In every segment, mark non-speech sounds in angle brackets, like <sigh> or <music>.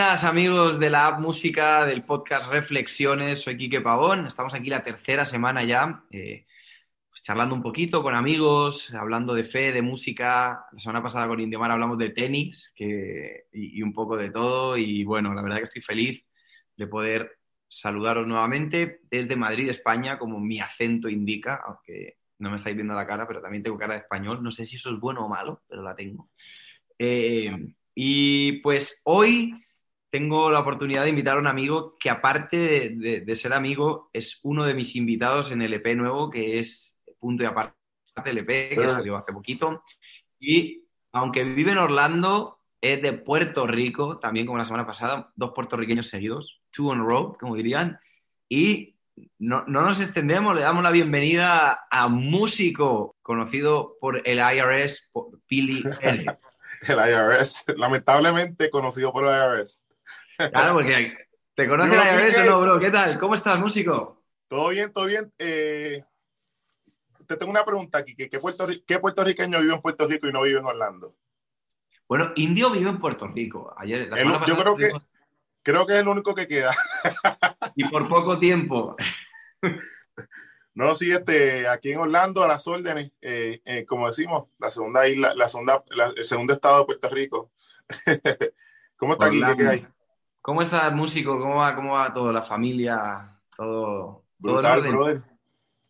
buenas amigos de la app música del podcast Reflexiones, soy Quique Pavón, estamos aquí la tercera semana ya, eh, pues charlando un poquito con amigos, hablando de fe, de música, la semana pasada con Indiomar hablamos de tenis que, y, un poco de todo. Y bueno, la verdad que estoy feliz de poder saludaros nuevamente desde Madrid, España, como mi acento indica, aunque no me estáis viendo la cara, pero también tengo cara de español, no sé si eso es bueno o malo, pero la tengo. Eh, y pues hoy tengo la oportunidad de invitar a un amigo que aparte de, de- de ser amigo es uno de mis invitados en el EP nuevo que es Punto y Aparte LP, que Ah. salió hace poquito. Y aunque vive en Orlando, es de Puerto Rico, también como la semana pasada, dos puertorriqueños seguidos, two on road, como dirían. Y no, no nos extendemos, le damos la bienvenida a músico conocido por el IRS, por Billy L. <laughs> El IRS, lamentablemente conocido por el IRS. Claro, porque te conoce o Miguel. no, bro. ¿Qué tal? ¿Cómo estás, músico? Todo bien, todo bien. Eh, te tengo una pregunta aquí. ¿Qué, qué, puertorri- qué puertorriqueño vive en Puerto Rico y no vive en Orlando? Bueno, Indio vive en Puerto Rico. Ayer, la El- yo pasada creo que- Creo que es el único que queda. <laughs> Y por poco tiempo. No, sí, este, aquí en Orlando, a las órdenes, eh, eh, como decimos, la segunda isla, la segunda, la- el segundo estado de Puerto Rico. <laughs> ¿Cómo está aquí? ¿Qué, Orlando. qué hay? ¿Cómo estás, músico? ¿Cómo va, cómo va todo? La familia, todo, todo Brutal, orden? brother.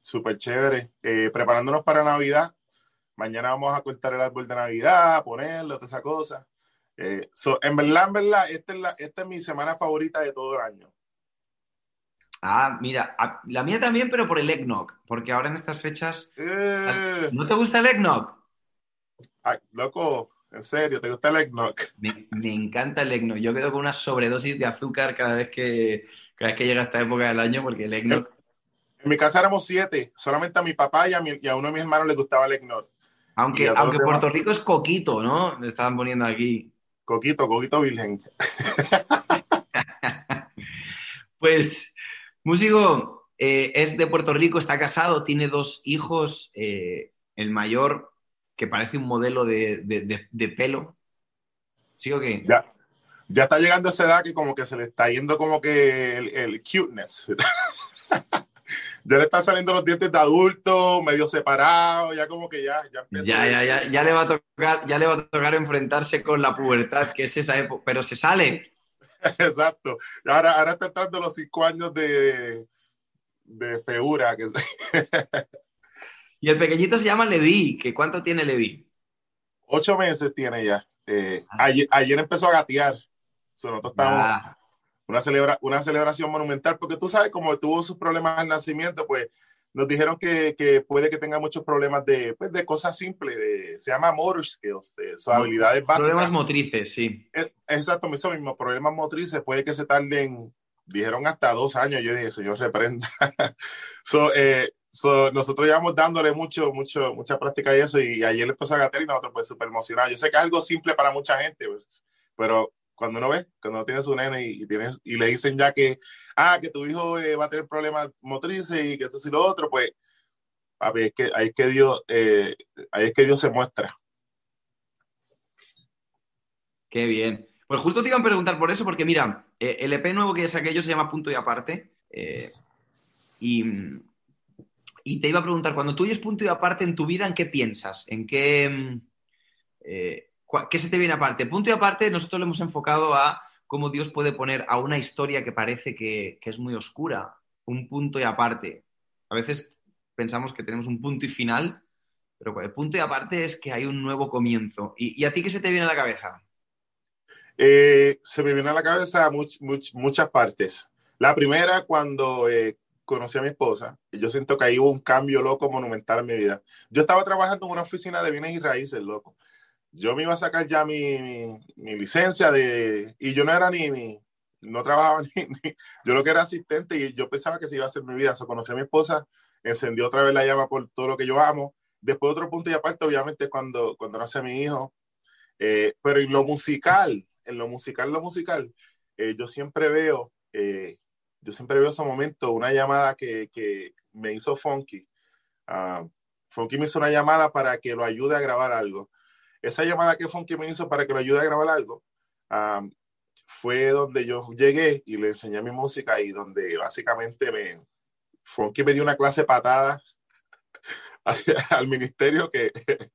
Súper chévere. Eh, preparándonos para Navidad. Mañana vamos a cortar el árbol de Navidad, ponerlo, toda esa cosa. Eh, so, en verdad, en verdad, esta es, la, esta es mi semana favorita de todo el año. Ah, mira, a- la mía también, pero por el eggnog. Porque ahora en estas fechas. Eh, ¿No te gusta el eggnog? ay, loco, en serio, ¿te gusta el eggnog? Me, me encanta el eggnog. Yo quedo con una sobredosis de azúcar cada vez que, cada vez que llega esta época del año, porque el eggnog. En mi casa éramos siete, solamente a mi papá y a, mi- y a uno de mis hermanos le gustaba el eggnog. Aunque, aunque demás. Puerto Rico es coquito, ¿no? Le estaban poniendo aquí. Coquito, coquito virgen. <laughs> Pues, músico, eh, es de Puerto Rico, está casado, tiene dos hijos. eh, el mayor, que parece un modelo de, de- de- de pelo. ¿Sí o qué? Ya, ya está llegando a esa edad que como que se le está yendo como que el, el cuteness. <laughs> ya le están saliendo los dientes de adulto, medio separados, ya como que ya, ya Ya, ya, ya, ya le va a tocar, ya le va a tocar enfrentarse con la pubertad, que es esa época, pero se sale. <laughs> Exacto. Ahora, ahora está entrando los cinco años de, de feura. Que, <laughs> Y el pequeñito se llama Levi, que ¿cuánto tiene Levi? ocho meses tiene ya. Eh, Ah. ayer, ayer empezó a gatear. So, nosotros estábamos Ah, una, celebra, una celebración monumental, porque tú sabes, como tuvo sus problemas al nacimiento, pues nos dijeron que, que puede que tenga muchos problemas de, pues, de cosas simples, de, se llama motor skills, de sus habilidades básicas. problemas motrices, sí. Eh, Exacto, eso mismo, problemas motrices, puede que se tarden, dijeron hasta dos años, yo dije, señor, reprenda. <laughs> so, eh, so, nosotros llevamos dándole mucho, mucho, mucha práctica y eso, y ayer le empezó a gatear y nosotros pues súper emocionados. Yo sé que es algo simple para mucha gente, pues, pero cuando uno ve, cuando uno tiene su nene y, y, tienes, y le dicen ya que, ah, que tu hijo eh, va a tener problemas motrices y que esto y lo otro, pues, ver, es que, ahí, es que Dios, eh, ahí es que Dios se muestra. Qué bien. Pues justo te iban a preguntar por eso, porque mira, eh, el EP nuevo que saqué yo se llama Punto y Aparte. eh, y, y te iba a preguntar, cuando tú oyes Punto y Aparte en tu vida, ¿en qué piensas? ¿En qué, mm, eh, qué se te viene aparte? Punto y Aparte, nosotros lo hemos enfocado a cómo Dios puede poner a una historia que parece que, que es muy oscura, un punto y aparte. A veces pensamos que tenemos un punto y final, pero el punto y aparte es que hay un nuevo comienzo. ¿Y, y a ti qué se te viene a la cabeza? Eh, se me viene a la cabeza much- muchas partes. La primera, cuando eh, conocí a mi esposa, y yo siento que ahí hubo un cambio loco monumental en mi vida. Yo estaba trabajando en una oficina de bienes y raíces, loco. Yo me iba a sacar ya mi, mi- mi licencia de... Y yo no era ni... ni no trabajaba <laughs> ni, ni- Yo lo que era asistente y yo pensaba que se iba a hacer mi vida. So, conocí a mi esposa, encendió otra vez la llama por todo lo que yo amo. Después otro punto y aparte, obviamente, cuando, cuando nace mi hijo. Eh, pero en lo musical, en lo musical, lo musical, eh, yo siempre veo, eh, yo siempre veo ese momento, una llamada que, que me hizo Funky. Ah, Funky me hizo una llamada para que lo ayude a grabar algo. Esa llamada que Funky me hizo para que lo ayude a grabar algo, ah, fue donde yo llegué y le enseñé mi música y donde básicamente me que me dio una clase patada <laughs> al ministerio que, <laughs>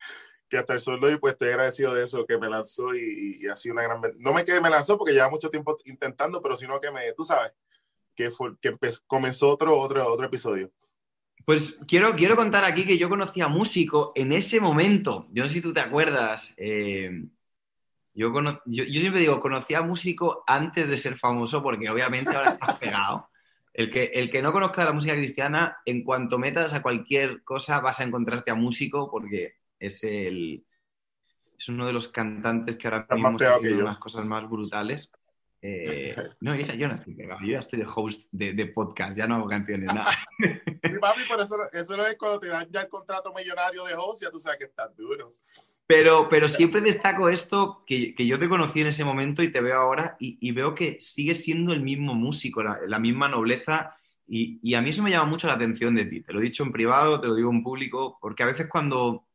que hasta el sol de hoy pues estoy agradecido de eso, que me lanzó y, y ha sido una gran... No me quedé, me lanzó porque lleva mucho tiempo intentando, pero sino que me, tú sabes, que, fue, que comenzó otro, otro, otro episodio. Pues quiero, quiero contar aquí que yo conocí a músico en ese momento. Yo no sé si tú te acuerdas. Eh, yo, yo, yo, siempre digo, conocí a músico antes de ser famoso porque obviamente ahora estás <laughs> pegado. El que, el que no conozca la música cristiana, en cuanto metas a cualquier cosa vas a encontrarte a músico porque es el es uno de los cantantes que ahora mismo está haciendo unas cosas más brutales. Eh, <laughs> no, yo, no estoy pegado, yo ya estoy de host de, podcast, ya no hago canciones, nada. <laughs> Sí, papi, por eso, eso no es cuando te dan ya el contrato millonario de host, ya tú sabes que estás duro. Pero, pero siempre destaco esto, que, que, yo te conocí en ese momento y te veo ahora y, y veo que sigues siendo el mismo músico, la, la misma nobleza y, y, a mí eso me llama mucho la atención de ti. Te lo he dicho en privado, te lo digo en público, porque a veces cuando...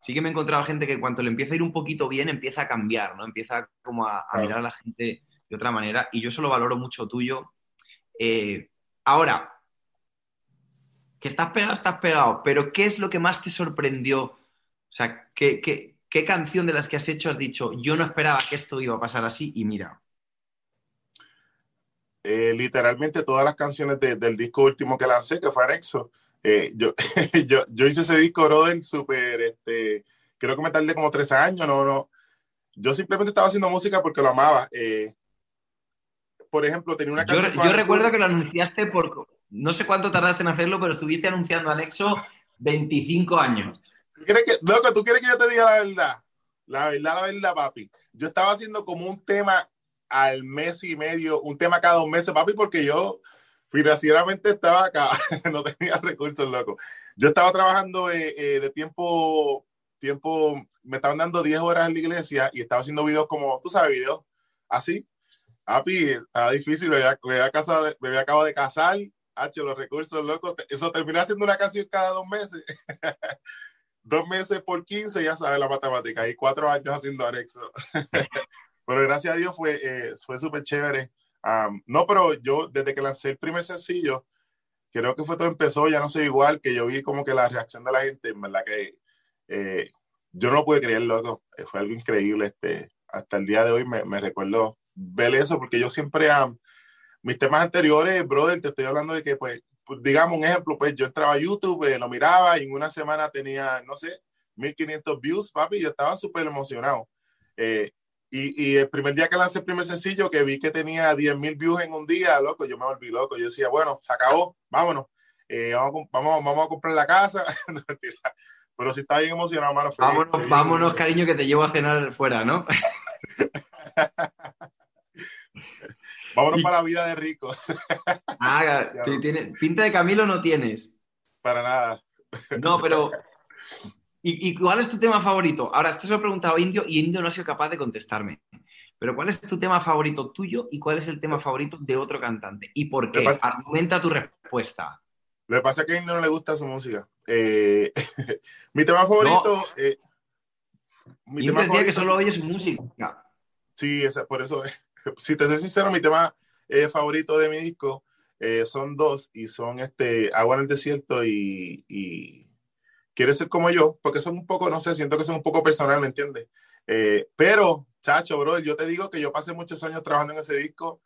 Sí que me he encontrado gente que cuando le empieza a ir un poquito bien empieza a cambiar, ¿no? Empieza como a, a mirar a la gente de otra manera y yo eso lo valoro mucho tuyo. Eh, ahora, que estás pegado, estás pegado, pero ¿qué es lo que más te sorprendió? O sea, ¿qué, qué, qué canción de las que has hecho has dicho, yo no esperaba que esto iba a pasar así y mira? Eh, literalmente todas las canciones de, del disco último que lancé, que fue Anexo, eh, yo, <laughs> yo, yo, hice ese disco, Roden, súper, este, creo que me tardé como tres años, no, no, yo simplemente estaba haciendo música porque lo amaba. Por ejemplo, tenía una canción. Yo, yo recuerdo que lo anunciaste por. No sé cuánto tardaste en hacerlo, pero estuviste anunciando Anexo 25 años. ¿Tú quieres que, loco, ¿tú quieres que yo te diga la verdad? La verdad, la verdad, papi. Yo estaba haciendo como un tema al mes y medio, un tema cada dos meses, papi, porque yo financieramente estaba acá, <laughs> no tenía recursos, loco. Yo estaba trabajando eh, eh, de tiempo, tiempo, me estaban dando 10 horas en la iglesia y estaba haciendo videos como, tú sabes, videos así, Api, estaba difícil, había, me había, acabado de casar, H, los recursos, loco, eso terminé haciendo una canción cada dos meses. <laughs> dos meses por 15, ya sabes la matemática, y cuatro años haciendo anexo. <laughs> pero gracias a Dios fue, eh, fue súper chévere. no, pero yo desde que lancé el primer sencillo, creo que fue todo empezó, ya no sé igual, que yo vi como que la reacción de la gente, en verdad que eh, yo no pude creer, loco, eh, fue algo increíble. Este, hasta el día de hoy me, me recuerdo ver eso, porque yo siempre, a mis temas anteriores, brother, te estoy hablando de que, pues, digamos un ejemplo, pues yo entraba a YouTube, eh, lo miraba y en una semana tenía, no sé, 1500 views, papi, yo estaba súper emocionado. Eh, y, y, el primer día que lancé el primer sencillo, que vi que tenía 10.000 views en un día, loco, yo me volví loco. Yo decía, bueno, se acabó, vámonos. Eh, vamos, vamos, vamos, a comprar la casa. <laughs> Pero si está bien emocionado, mano. vámonos, vámonos, cariño, que te llevo a cenar fuera, ¿no? <laughs> Vámonos para la vida de rico. <laughs> Ah, pinta de Camilo no tienes. Para nada. No, pero. <laughs> ¿Y, cuál es tu tema favorito? Ahora, esto se lo he preguntado a Indio y Indio no ha sido capaz de contestarme. Pero ¿cuál es tu tema favorito tuyo y cuál es el tema favorito de otro cantante? ¿Y por qué? Argumenta tu respuesta. Lo que pasa es que a Indio no le gusta su música. Eh, <laughs> mi tema favorito. Eh, mi tema favorito que solo oye su música. Sí, por eso es <laughs> si te soy sincero, mi tema eh, favorito de mi disco eh, son dos y son este, Agua en el Desierto y, y Quieres ser como yo, porque son un poco, no sé, siento que son un poco personal, ¿me entiendes? Eh, pero, chacho, bro, yo te digo que yo pasé muchos años trabajando en ese disco,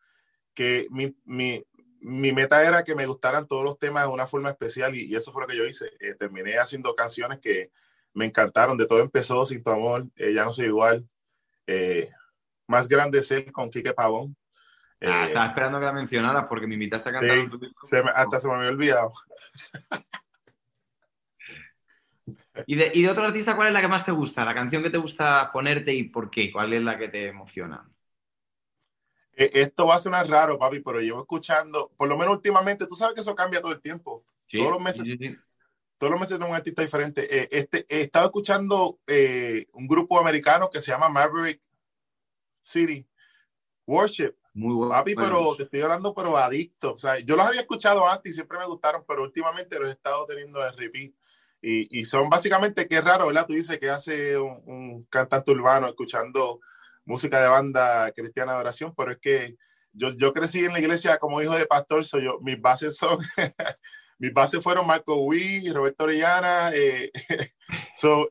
que mi, mi, mi meta era que me gustaran todos los temas de una forma especial y, y eso fue lo que yo hice. terminé haciendo canciones que me encantaron. De todo empezó, Sin tu amor, Ya no soy igual. Eh, más grande es él con Quique Pavón. Ah, eh, estaba esperando que la mencionaras porque me invitaste a cantar. Sí, hasta se me había olvidado. <laughs> ¿Y de, ¿Y de, otro artista cuál es la que más te gusta? ¿La canción que te gusta ponerte y por qué? ¿Cuál es la que te emociona? Eh, esto va a sonar raro, papi, pero llevo escuchando, por lo menos últimamente, tú sabes que eso cambia todo el tiempo. todos los meses. Sí, todos los meses de un artista diferente. Eh, este, he estado escuchando un grupo americano que se llama Maverick City, Worship. Muy bueno. Papi, pero te estoy hablando, pero adicto. O sea, yo los había escuchado antes y siempre me gustaron, pero últimamente los he estado teniendo de repeat. Y, y son básicamente, qué raro, ¿verdad? Tú dices que hace un, cantante urbano escuchando música de banda cristiana de oración, pero es que yo, yo crecí en la iglesia como hijo de pastor, soy yo, mis bases son, <laughs> mis bases fueron Marco Wii, Roberto Orellana, eh, <laughs> so,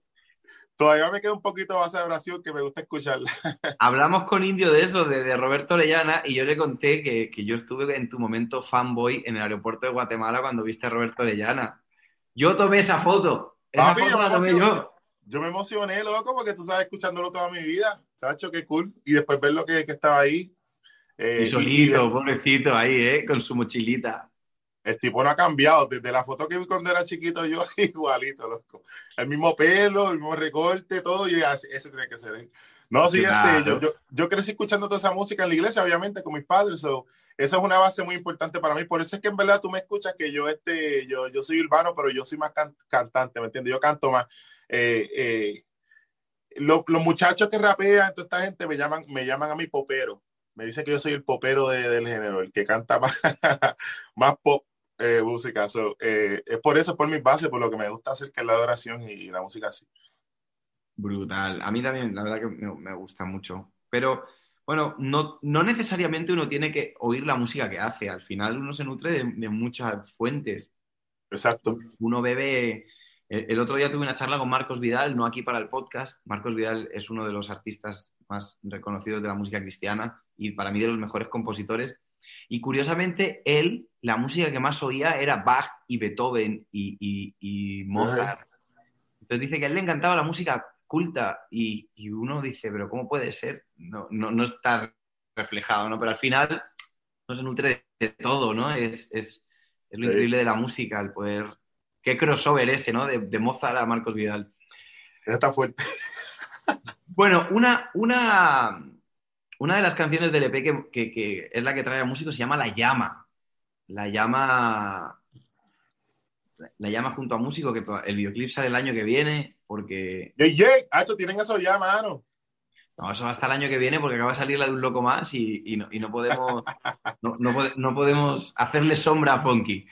todavía me queda un poquito de base de oración que me gusta escucharla. <laughs> Hablamos con Indio de eso, de, Roberto Orellana, y yo le conté que, que, yo estuve en tu momento fanboy en el aeropuerto de Guatemala cuando viste a Roberto Orellana. Yo tomé esa foto. Esa foto la tomé yo yo me emocioné, loco, porque tú sabes, escuchándolo toda mi vida, Sacho, qué cool. Y después ver lo que, que estaba ahí, eh, y solito, pobrecito, ahí, ¿eh? Con su mochilita. El tipo no ha cambiado. Desde la foto que vi cuando era chiquito, yo <laughs> igualito, loco. El mismo pelo, el mismo recorte, todo. Y ese, tiene que ser. No, siguiente, yo, yo, yo, crecí escuchando toda esa música en la iglesia, obviamente, con mis padres. So, esa es una base muy importante para mí. Por eso es que en verdad tú me escuchas que yo, este, yo, yo soy urbano, pero yo soy más cantante, ¿me entiendes? Yo canto más. Eh, eh, los muchachos que rapean, toda esta gente me llaman, me llaman a mi popero me dice que yo soy el popero del género, el que canta <laughs> más, más pop eh, música. Eh, es por eso, por mi base, por lo que me gusta hacer, que es la adoración y, la música así. Brutal. A mí también, la verdad que me, gusta mucho. Pero, bueno, no, no, necesariamente uno tiene que oír la música que hace. Al final uno se nutre de, de muchas fuentes. Exacto. Uno bebe el otro día tuve una charla con Marcos Vidal, no aquí para el podcast. Marcos Vidal es uno de los artistas más reconocidos de la música cristiana y para mí de los mejores compositores. Y curiosamente, él, la música que más oía era Bach y Beethoven y, Mozart. Entonces dice que a él le encantaba la música culta y, uno dice, pero ¿cómo puede ser? No, no, está reflejado, ¿no? Pero al final no se nutre de, todo, ¿no? Es, es, es lo increíble de la música, el poder Qué crossover ese, ¿no? De, de Mozart a Marcos Vidal. Está fuerte. Bueno, una, una, una de las canciones del EP que, es la que trae a músico se llama La Llama. La Llama. La Llama junto a músico, que el videoclip sale el año que viene, porque. ¡Yey, yey! ¡Hacho, tienen eso ya, mano! No, eso va hasta el año que viene porque acaba de salir la de un loco más y, no, podemos, <laughs> no, no, podemos hacerle sombra a Funky.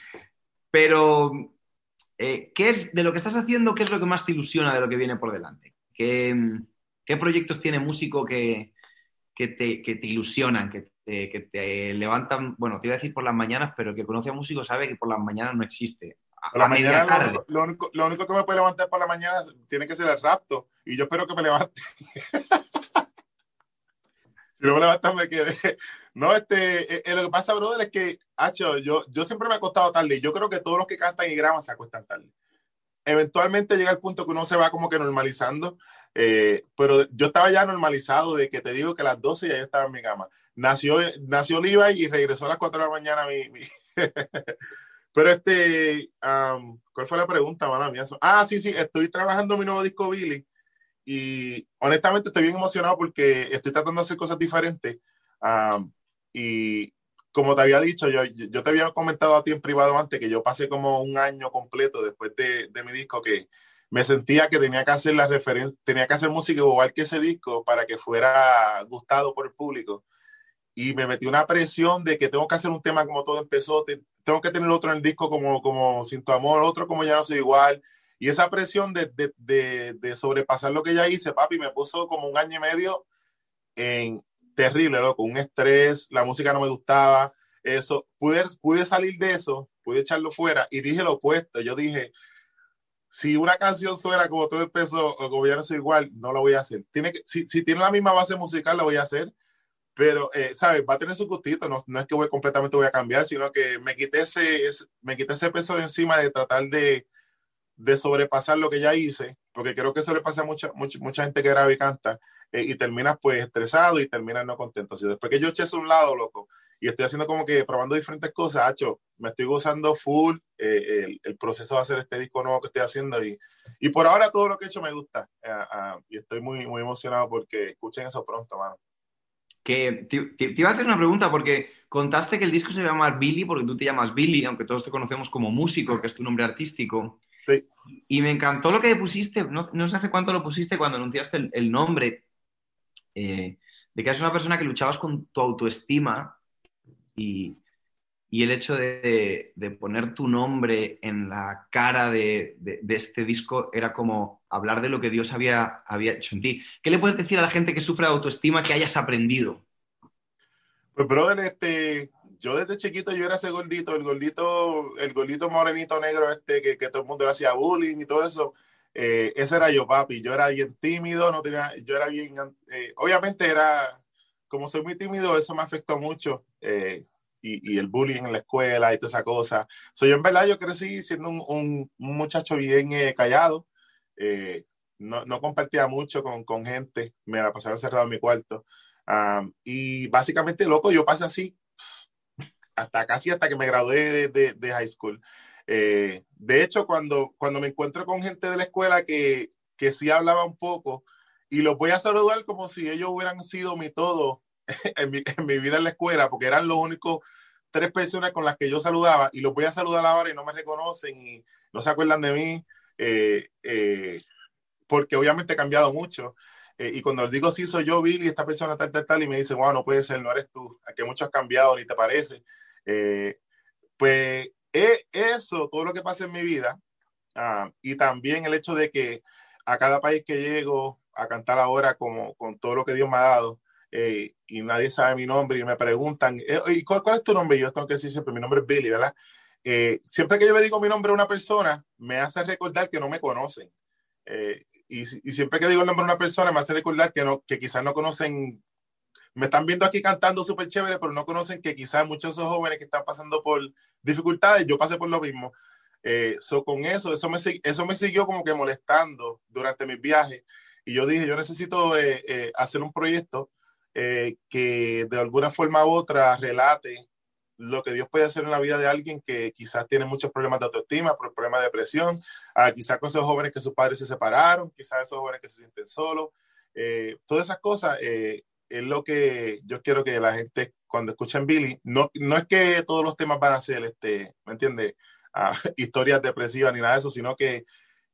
Pero eh, ¿qué es de lo que estás haciendo, qué es lo que más te ilusiona de lo que viene por delante? ¿Qué, proyectos tiene músico que, te, ilusionan, que te, levantan? Bueno, te iba a decir por las mañanas, pero el que conoce a músico sabe que por las mañanas no existe. la mañana lo, único, lo, único, que me puede levantar por la mañana tiene que ser el rapto y yo espero que me levante. <laughs> si no me levantas me quedé. No, este, eh, eh, lo que pasa, brother, es que, hacho, yo, yo siempre me he acostado tarde y yo creo que todos los que cantan y graban se acuestan tarde. Eventualmente llega el punto que uno se va como que normalizando, eh, pero yo estaba ya normalizado de que te digo que a las 12 ya yo estaba en mi cama. Nació, nació Levi y regresó a las 4 de la mañana mi... <laughs> pero este, ¿cuál fue la pregunta, mano mía? Ah, sí, sí, estoy trabajando mi nuevo disco Billy y honestamente estoy bien emocionado porque estoy tratando de hacer cosas diferentes. Y como te había dicho, yo, yo te había comentado a ti en privado antes que yo pasé como un año completo después de, de mi disco que me sentía que tenía que hacer la referencia, tenía que hacer música igual que ese disco para que fuera gustado por el público. Y me metí una presión de que tengo que hacer un tema como todo empezó, tengo que tener otro en el disco como, como Sin tu amor, otro como Ya no soy igual. Y esa presión de, de, de, de sobrepasar lo que ya hice, papi, me puso como un año y medio en, terrible, loco, un estrés, la música no me gustaba, eso, pude, pude salir de eso, pude echarlo fuera y dije lo opuesto, yo dije, si una canción suena como todo empezó o como ya no soy igual, no la voy a hacer. Tiene que, si, tiene la misma base musical, la voy a hacer, pero, eh, ¿sabes? Va a tener su gustito, no, no, es que voy completamente voy a cambiar, sino que me quité ese, me quité ese peso de encima de tratar de, de sobrepasar lo que ya hice, porque creo que eso le pasa a mucha, mucha, mucha gente que graba y canta, eh, y terminas pues estresado y terminas no contento. Así después que yo eché a un lado, loco, y estoy haciendo como que probando diferentes cosas, hacho, me estoy gozando full eh, el, el, proceso de hacer este disco nuevo que estoy haciendo y, y por ahora todo lo que he hecho me gusta eh, ah, y estoy muy, muy emocionado porque escuchen eso pronto, mano. Que te, te, iba a hacer una pregunta porque contaste que el disco se llama Billy porque tú te llamas Billy, aunque todos te conocemos como músico, que es tu nombre artístico. Sí. Y me encantó lo que pusiste, no, no sé hace cuánto lo pusiste cuando anunciaste el, el nombre, eh, de que eres una persona que luchabas con tu autoestima y, y el hecho de, poner tu nombre en la cara de, este disco era como hablar de lo que Dios había, había hecho en ti. ¿Qué le puedes decir a la gente que sufre de autoestima que hayas aprendido? Pues, brother, este, yo desde chiquito yo era ese gordito, el gordito, el gordito morenito negro este que, que todo el mundo le hacía bullying y todo eso. Eh, ese era yo, papi. Yo era bien tímido, no tenía, yo era bien, eh, obviamente era, como soy muy tímido, eso me afectó mucho. Eh, y, el bullying en la escuela y toda esa cosa. So, yo en verdad yo crecí siendo un, un, muchacho bien eh, callado, eh, no, no, compartía mucho con, con, gente, me la pasaba encerrado en mi cuarto. y básicamente, loco, yo pasé así hasta casi hasta que me gradué de, de, high school. Eh, de hecho, cuando, cuando me encuentro con gente de la escuela que, que sí hablaba un poco, y los voy a saludar como si ellos hubieran sido mi todo <laughs> en mi, en mi, vida en la escuela, porque eran los únicos tres personas con las que yo saludaba y los voy a saludar ahora y no me reconocen y no se acuerdan de mí, eh, eh, porque obviamente he cambiado mucho. Eh, y cuando les digo, sí, soy yo, Billy, esta persona tal, tal, tal, y me dicen, wow, no puede ser, no eres tú, que mucho has cambiado, ni te parece. Pues eso, todo lo que pasa en mi vida, ah, y también el hecho de que a cada país que llego a cantar ahora como, con todo lo que Dios me ha dado, eh, y nadie sabe mi nombre y me preguntan, eh, ¿y cuál, es tu nombre? yo tengo que decir siempre, mi nombre es Billy, ¿verdad? Eh, siempre que yo le digo mi nombre a una persona, me hace recordar que no me conocen. Y, y, siempre que digo el nombre a una persona, me hace recordar que, no, que quizás no conocen, me están viendo aquí cantando súper chévere, pero no conocen que quizás muchos de esos jóvenes que están pasando por dificultades, yo pasé por lo mismo. so, con eso, eso me, eso me siguió como que molestando durante mis viajes. Y yo dije, yo necesito hacer un proyecto eh, que de alguna forma u otra relate lo que Dios puede hacer en la vida de alguien que quizás tiene muchos problemas de autoestima, problemas de depresión, ah, quizás con esos jóvenes que sus padres se separaron, quizás esos jóvenes que se sienten solos, eh, todas esas cosas eh, es lo que yo quiero que la gente cuando escuchen Billy, no, no es que todos los temas van a ser, este, ¿me entiendes? Ah, <laughs> historias depresivas ni nada de eso, sino que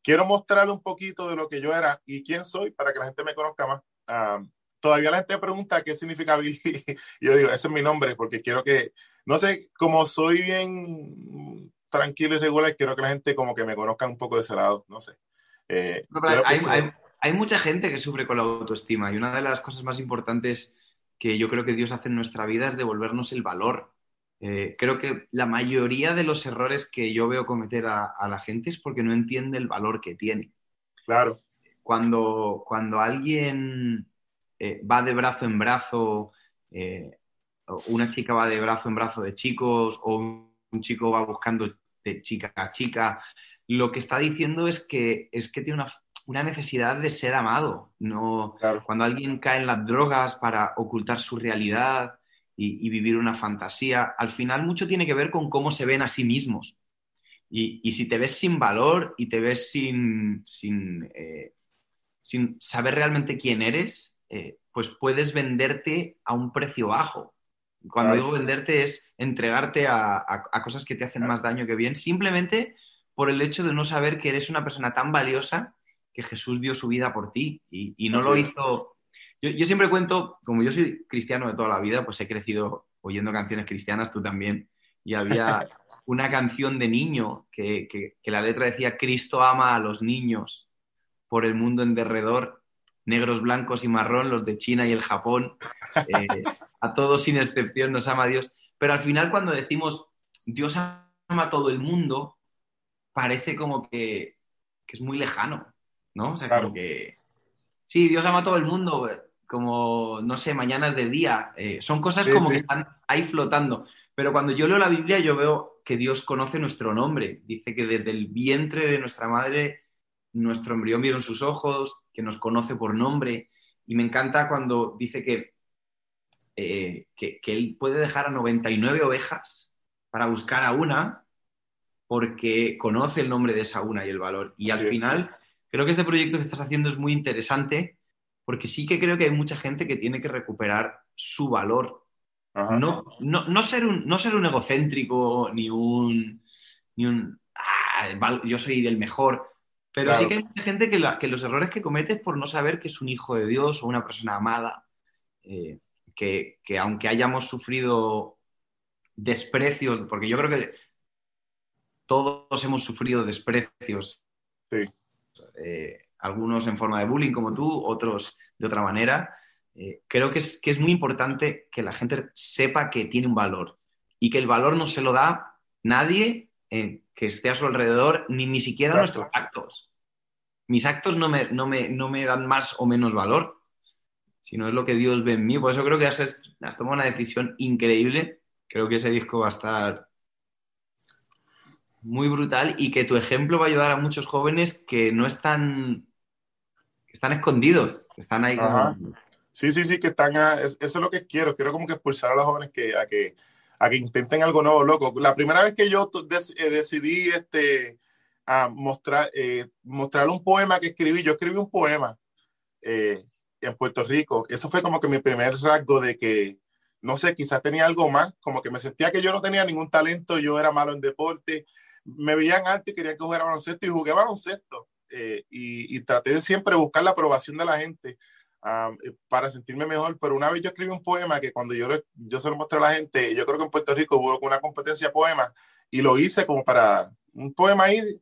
quiero mostrarle un poquito de lo que yo era y quién soy para que la gente me conozca más. Ah, todavía la gente pregunta qué significa Billy. <laughs> yo digo, ese es mi nombre, porque quiero que, no sé, como soy bien tranquilo y regular, quiero que la gente como que me conozca un poco de ese lado, no sé. Eh, hay, mucha gente que sufre con la autoestima y una de las cosas más importantes que yo creo que Dios hace en nuestra vida es devolvernos el valor. Eh, creo que la mayoría de los errores que yo veo cometer a, a, la gente es porque no entiende el valor que tiene. Claro. Cuando, cuando alguien eh, va de brazo en brazo, eh, una chica va de brazo en brazo de chicos o un chico va buscando de chica a chica, lo que está diciendo es que, es que tiene una, necesidad de ser amado. No, Cuando alguien cae en las drogas para ocultar su realidad y, vivir una fantasía, al final mucho tiene que ver con cómo se ven a sí mismos. Y, si te ves sin valor y te ves sin, sin, eh, sin saber realmente quién eres, eh, pues puedes venderte a un precio bajo. Cuando digo venderte es entregarte a, cosas que te hacen más daño que bien, simplemente por el hecho de no saber que eres una persona tan valiosa que Jesús dio su vida por ti y, no lo hizo. Yo, siempre cuento, como yo soy cristiano de toda la vida, pues he crecido oyendo canciones cristianas, tú también. Y había <laughs> una canción de niño que, que la letra decía, Cristo ama a los niños por el mundo en derredor negros, blancos y marrón, los de China y el Japón, eh, <laughs> a todos sin excepción nos ama Dios. Pero al final cuando decimos Dios ama a todo el mundo, parece como que, es muy lejano, ¿no? O sea, como que... Sí, Dios ama a todo el mundo, como, no sé, mañanas de día. Eh, son cosas como que están ahí flotando. Pero cuando yo leo la Biblia, yo veo que Dios conoce nuestro nombre. Dice que desde el vientre de nuestra madre nuestro embrión vieron sus ojos, que nos conoce por nombre. Y me encanta cuando dice que, eh, que, él puede dejar a 99 ovejas para buscar a una porque conoce el nombre de esa una y el valor. Y al final, creo que este proyecto que estás haciendo es muy interesante porque sí que creo que hay mucha gente que tiene que recuperar su valor. No, no, ser un, no ser un egocéntrico ni un, ni un ah, yo soy el mejor, pero sí que hay mucha gente que, los errores que comete es por no saber que es un hijo de Dios o una persona amada, eh, que, aunque hayamos sufrido desprecios, porque yo creo que todos hemos sufrido desprecios. Sí. Eh, algunos en forma de bullying como tú, otros de otra manera. Eh, creo que es, que es muy importante que la gente sepa que tiene un valor y que el valor no se lo da nadie que esté a su alrededor, ni ni siquiera nuestros actos. Mis actos no me, no, me, no me dan más o menos valor, sino es lo que Dios ve en mí. Por eso creo que has, has tomado una decisión increíble. Creo que ese disco va a estar muy brutal y que tu ejemplo va a ayudar a muchos jóvenes que no están, están escondidos, que están ahí. Sí, sí, sí, que están, eso es lo que quiero, quiero como que expulsar a los jóvenes que, a, que, a que intenten algo nuevo, loco. La primera vez que yo eh, decidí este, a mostrar, eh, mostrar un poema que escribí, yo escribí un poema eh, en Puerto Rico, eso fue como que mi primer rasgo de que, no sé, quizás tenía algo más, como que me sentía que yo no tenía ningún talento, yo era malo en deporte, me veían arte y querían que jugara baloncesto y jugué baloncesto. Eh, y, traté de siempre buscar la aprobación de la gente eh, para sentirme mejor. Pero una vez yo escribí un poema que cuando yo, yo se lo mostré a la gente, yo creo que en Puerto Rico hubo una competencia de poemas y lo hice como para un poema ahí.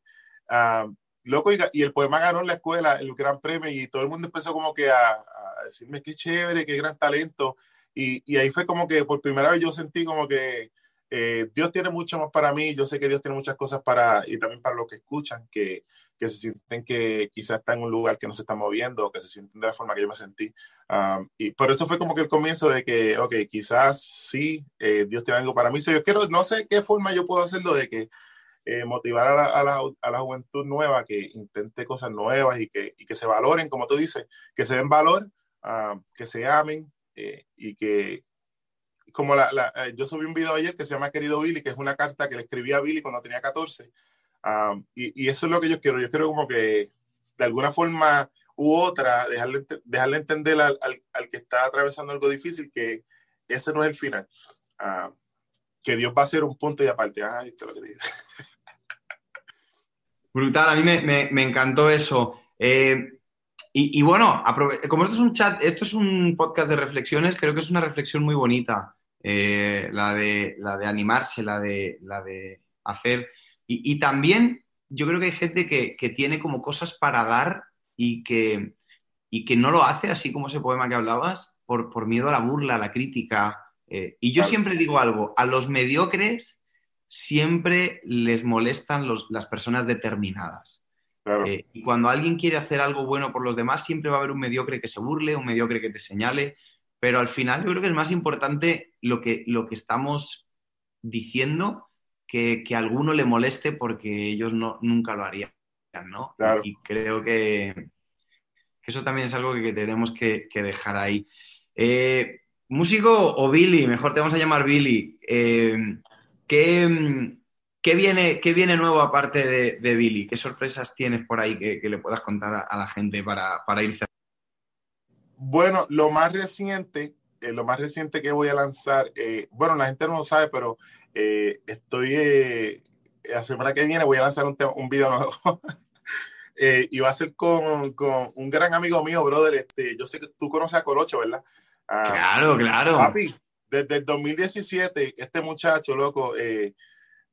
loco, y, el poema ganó en la escuela el gran premio y todo el mundo empezó como que a, a decirme qué chévere, qué gran talento. Y, y, ahí fue como que por primera vez yo sentí como que eh, Dios tiene mucho más para mí, yo sé que Dios tiene muchas cosas para, y también para los que escuchan, que, que se sienten que quizás están en un lugar que no se está moviendo, que se sienten de la forma que yo me sentí. Um, y por eso fue como que el comienzo de que, ok, quizás sí, eh, Dios tiene algo para mí. So, yo quiero, no sé qué forma yo puedo hacerlo de que eh, motivar a la, a, la, a la, juventud nueva que intente cosas nuevas y que, y que se valoren, como tú dices, que se den valor, um, que se amen y que como la, la, eh, yo subí un video ayer que se llama Querido Billy, que es una carta que le escribí a Billy cuando tenía 14. y, y, eso es lo que yo quiero. Yo quiero como que de alguna forma u otra dejarle, dejarle entender al, al, que está atravesando algo difícil que ese no es el final. que Dios va a ser un punto y aparte. Ah, esto lo que <laughs> Brutal, a mí me, me, me encantó eso. Eh, y, y, bueno, como esto es un chat, esto es un podcast de reflexiones, creo que es una reflexión muy bonita. Eh, la, de, la de animarse, la de, la de hacer. Y, y también yo creo que hay gente que, que, tiene como cosas para dar y que, y que no lo hace, así como ese poema que hablabas, por, por miedo a la burla, a la crítica. Eh, y yo siempre digo algo, a los mediocres siempre les molestan los, las personas determinadas. Claro. Eh, y cuando alguien quiere hacer algo bueno por los demás, siempre va a haber un mediocre que se burle, un mediocre que te señale, pero al final yo creo que es más importante lo que, lo que estamos diciendo que, que a alguno le moleste porque ellos no, nunca lo harían, ¿no? Claro. Y creo que, que, eso también es algo que, tenemos que, dejar ahí. Eh, ¿Músico o Billy? Mejor te vamos a llamar Billy. Eh, ¿qué, ¿qué, viene, ¿Qué viene nuevo aparte de, de, Billy? ¿Qué sorpresas tienes por ahí que, le puedas contar a, a la gente para, para ir cerrando? Bueno, lo más reciente, eh, lo más reciente que voy a lanzar, eh, bueno, la gente no lo sabe, pero eh, estoy, eh, la semana que viene voy a lanzar un, un video nuevo. <laughs> y va a ser con, con, un gran amigo mío, brother. Este, yo sé que tú conoces a Colocho, ¿verdad? Ah, claro, claro. Papi, desde el 2017, este muchacho, loco,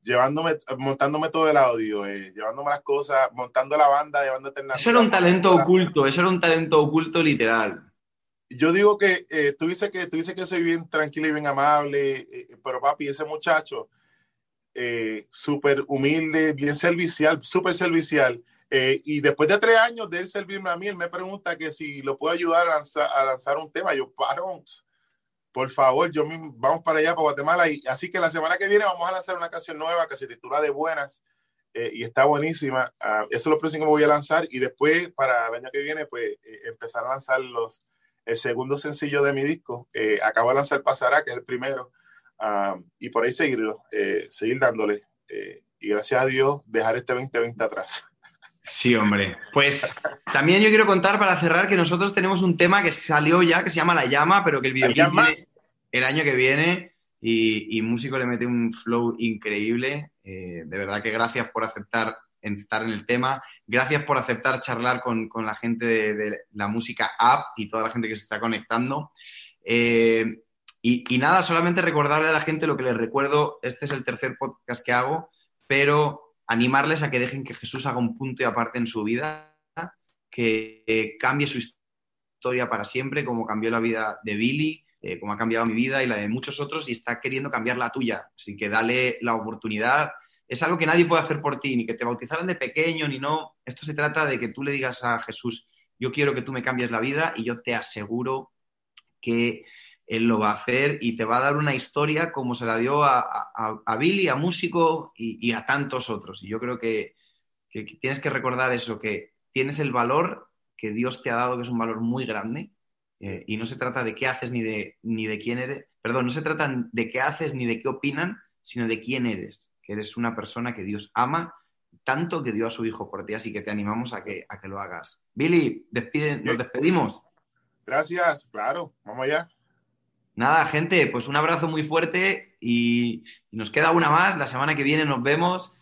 llevándome, montándome todo el audio, llevándome las cosas, montando la banda, llevando Eso era un talento oculto, eso era un talento oculto literal yo digo que eh, tú, dices que tú dices que soy bien tranquilo y bien amable, eh, pero papi, ese muchacho, eh, súper humilde, bien servicial, súper servicial. Eh, y después de tres años de él servirme a mí, él me pregunta que si lo puedo ayudar a lanzar, a lanzar un tema. Yo, paro, por favor, yo vamos para allá, para Guatemala. Y, así que la semana que viene vamos a lanzar una canción nueva que se titula De Buenas. y está buenísima. Uh, eso es lo próximo que voy a lanzar. Y después, para el año que viene, pues empezar a lanzar los, el segundo sencillo de mi disco. Eh, acabo de lanzar Pasará, que es el primero, um, y por ahí seguirlo, eh, seguir dándole. Eh, y gracias a Dios, dejar este 2020 atrás. Sí, hombre. Pues también yo quiero contar para cerrar que nosotros tenemos un tema que salió ya, que se llama La Llama, pero que el videoclip viene el año que viene y, y, Músico le mete un flow increíble. de verdad que gracias por aceptar en estar en el tema. Gracias por aceptar charlar con, con la gente de, la música app y toda la gente que se está conectando. Eh, Y, nada, solamente recordarle a la gente lo que les recuerdo, este es el tercer podcast que hago, pero animarles a que dejen que Jesús haga un punto y aparte en su vida, que cambie su historia para siempre, como cambió la vida de Billy, eh, como ha cambiado mi vida y la de muchos otros, y está queriendo cambiar la tuya. Así que dale la oportunidad. Es algo que nadie puede hacer por ti, ni que te bautizaran de pequeño, ni no. Esto se trata de que tú le digas a Jesús, yo quiero que tú me cambies la vida y yo te aseguro que él lo va a hacer y te va a dar una historia como se la dio a, Billy, a Músico y, a tantos otros. Y yo creo que, tienes que recordar eso, que tienes el valor que Dios te ha dado, que es un valor muy grande. Eh, y no se trata de qué haces ni de, ni de quién eres. Perdón, no se trata de qué haces ni de qué opinan, sino de quién eres. Que eres una persona que Dios ama tanto que dio a su hijo por ti. Así que te animamos a que, a que lo hagas. Billy, despide, nos despedimos. Gracias, claro, vamos allá. Nada, gente, pues un abrazo muy fuerte y, nos queda una más. La semana que viene nos vemos.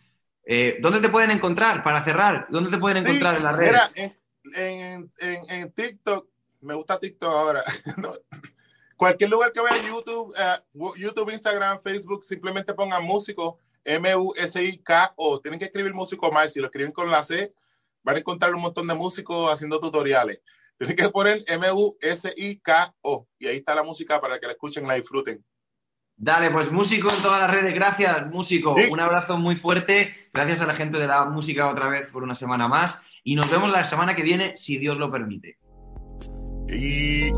Eh, ¿Dónde te pueden encontrar para cerrar? ¿Dónde te pueden encontrar en las redes? Mira, en, TikTok, me gusta TikTok ahora. <laughs> Cualquier lugar que vea YouTube, uh, YouTube, Instagram, Facebook, simplemente pongan músico, M-U-S-I-K-O. Tienen que escribir músico mal. Si lo escriben con la C, van a encontrar un montón de músicos haciendo tutoriales. Tienes que poner M-U-S-I-K-O. Y ahí está la música para que la escuchen y la disfruten. Dale, pues músico en todas las redes. Gracias, músico. Un abrazo muy fuerte. Gracias a la gente de la música otra vez por una semana más. Y nos vemos la semana que viene, si Dios lo permite. Y...